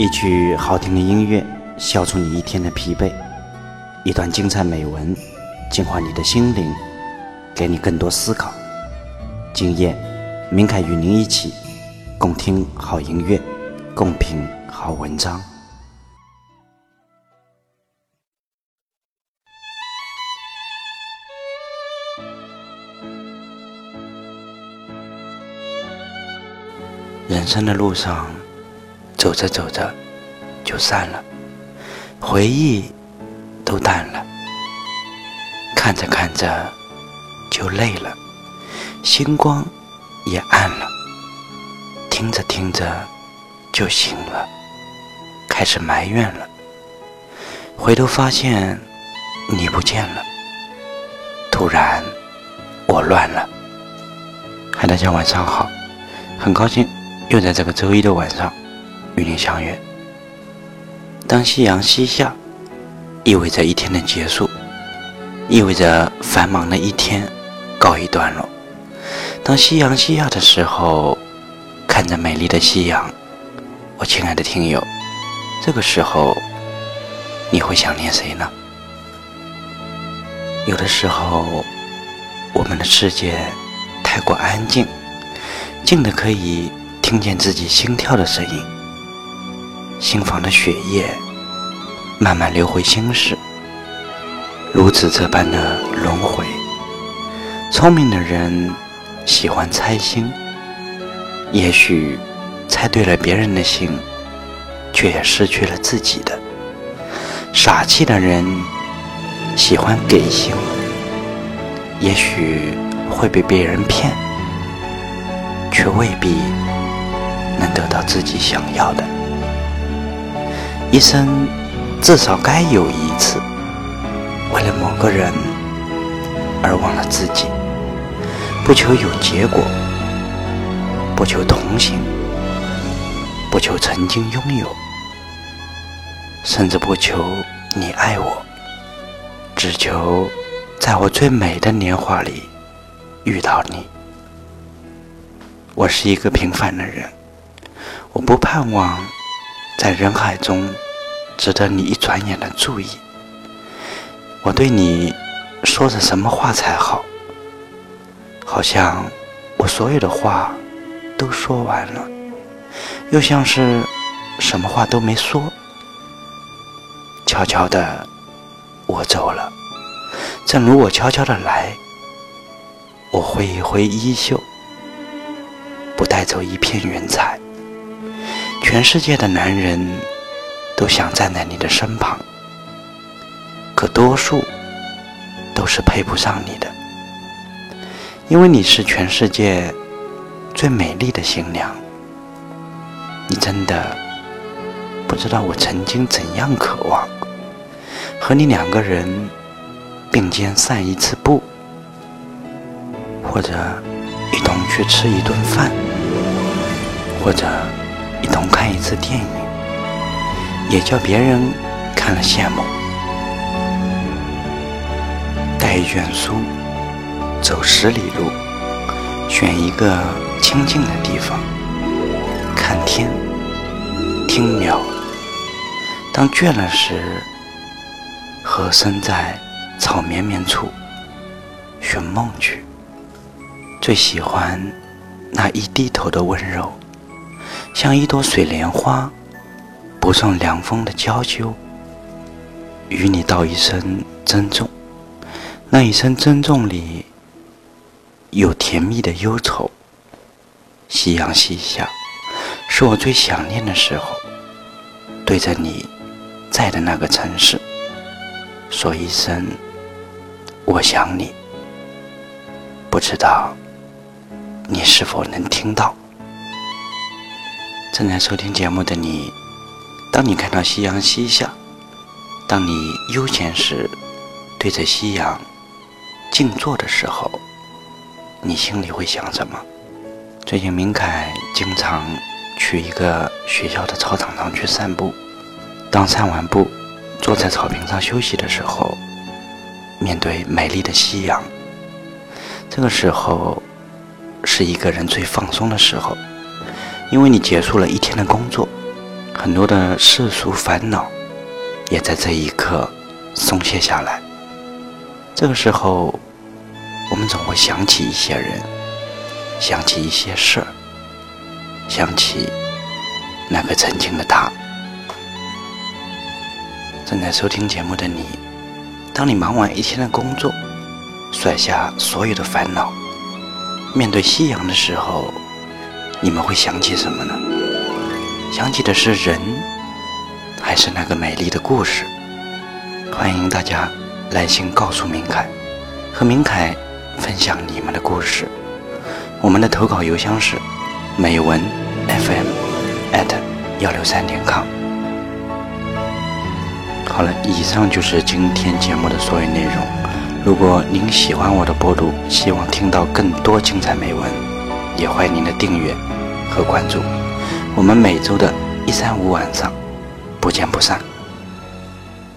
一曲好听的音乐，消除你一天的疲惫；一段精彩美文，净化你的心灵，给你更多思考。今夜，明凯与您一起共听好音乐，共品好文章。人生的路上，走着走着就散了，回忆都淡了，看着看着就累了，星光也暗了，听着听着就醒了，开始埋怨了，回头发现你不见了，突然我乱了。嗨，大家晚上好，很高兴。又在这个周一的晚上与你相约。当夕阳西下，意味着一天的结束，意味着繁忙的一天告一段落。当夕阳西下的时候，看着美丽的夕阳，我亲爱的听友，这个时候你会想念谁呢？有的时候，我们的世界太过安静，静的可以。听见自己心跳的声音，心房的血液慢慢流回心室，如此这般的轮回。聪明的人喜欢猜心，也许猜对了别人的心，却也失去了自己的。傻气的人喜欢给心，也许会被别人骗，却未必。能得到自己想要的，一生至少该有一次，为了某个人而忘了自己，不求有结果，不求同行，不求曾经拥有，甚至不求你爱我，只求在我最美的年华里遇到你。我是一个平凡的人。我不盼望在人海中值得你一转眼的注意。我对你说着什么话才好？好像我所有的话都说完了，又像是什么话都没说。悄悄的，我走了，正如我悄悄的来。我挥一挥衣袖，不带走一片云彩。全世界的男人都想站在你的身旁，可多数都是配不上你的，因为你是全世界最美丽的新娘。你真的不知道我曾经怎样渴望和你两个人并肩散一次步，或者一同去吃一顿饭，或者。一同看一次电影，也叫别人看了羡慕。带一卷书，走十里路，选一个清静的地方，看天，听鸟。当倦了时，和身在草绵绵处，寻梦去。最喜欢那一低头的温柔。像一朵水莲花，不胜凉风的娇羞，与你道一声珍重。那一声珍重里，有甜蜜的忧愁。夕阳西下，是我最想念的时候。对着你在的那个城市，说一声我想你。不知道你是否能听到？正在收听节目的你，当你看到夕阳西下，当你悠闲时对着夕阳静坐的时候，你心里会想什么？最近明凯经常去一个学校的操场上去散步，当散完步坐在草坪上休息的时候，面对美丽的夕阳，这个时候是一个人最放松的时候。因为你结束了一天的工作，很多的世俗烦恼也在这一刻松懈下来。这个时候，我们总会想起一些人，想起一些事儿，想起那个曾经的他。正在收听节目的你，当你忙完一天的工作，甩下所有的烦恼，面对夕阳的时候，你们会想起什么呢？想起的是人，还是那个美丽的故事？欢迎大家来信告诉明凯，和明凯分享你们的故事。我们的投稿邮箱是美文 FM at 幺六三点 com。好了，以上就是今天节目的所有内容。如果您喜欢我的播读，希望听到更多精彩美文，也欢迎您的订阅和关注。我们每周的一三五晚上不见不散。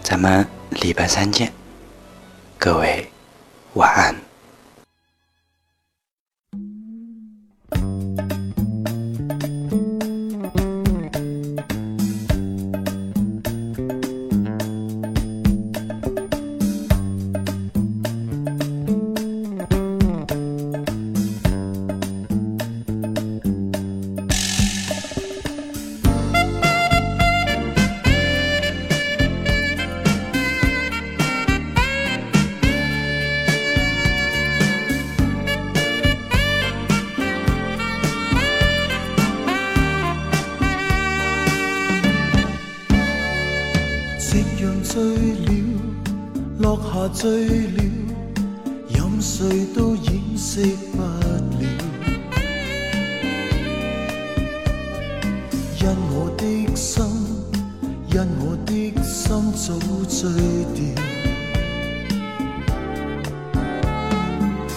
咱们礼拜三见，各位晚安。醉了，落下醉了任谁都掩饰不了。因我的心，因我的心早醉掉。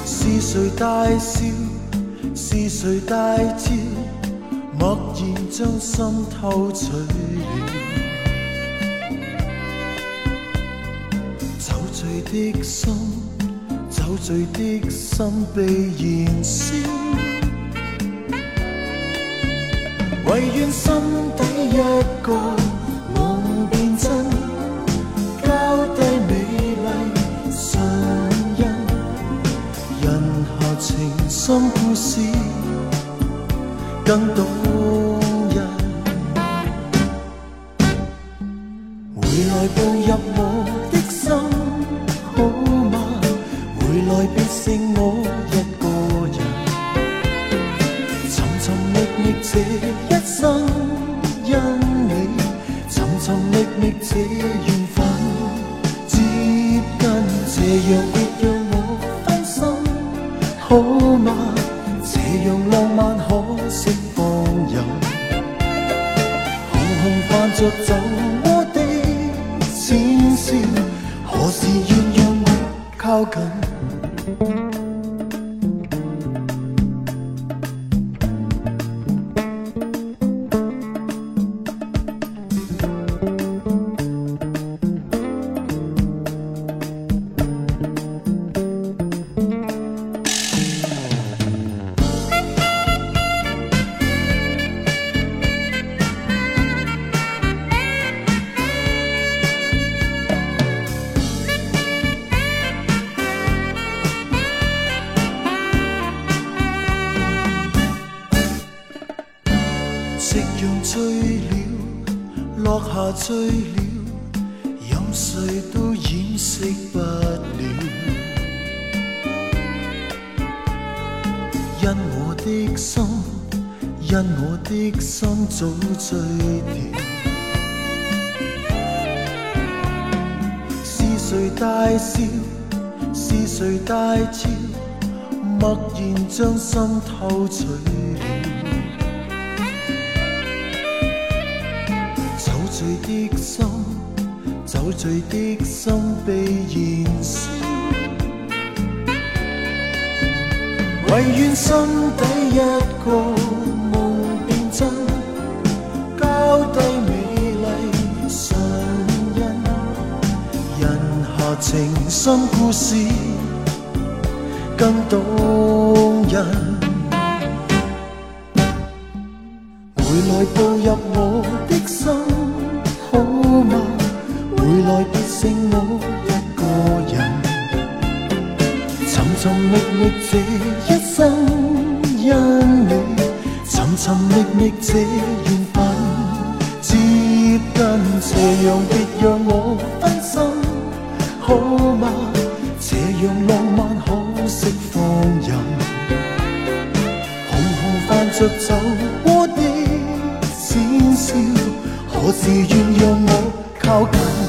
是谁大笑？是谁大叫？默然将心偷取了。的心，酒醉的心被燃烧，唯愿心底一个梦变真，交低美丽唇印，人下情深故事更动人，回来步入我的来别剩我一个人，寻寻觅觅这一生，因你寻寻觅觅这缘分，接近这样别让我分心，好吗？这样浪漫可惜放任，红红泛着酒窝的浅笑，何时愿让我？靠近。下醉了，任谁都掩饰不了。因我的心，因我的心早醉掉。是谁大笑？是谁大叫？默然将心偷取。醉的心，酒醉的心被燃烧，唯愿心底一个梦变真，交低美丽唇印，人下情深故事更动人，这一生，因你寻寻觅觅这缘分，接近斜阳，别让我分心，好吗？这样浪漫可惜放任，红红泛着酒窝的浅笑，何时愿让我靠近？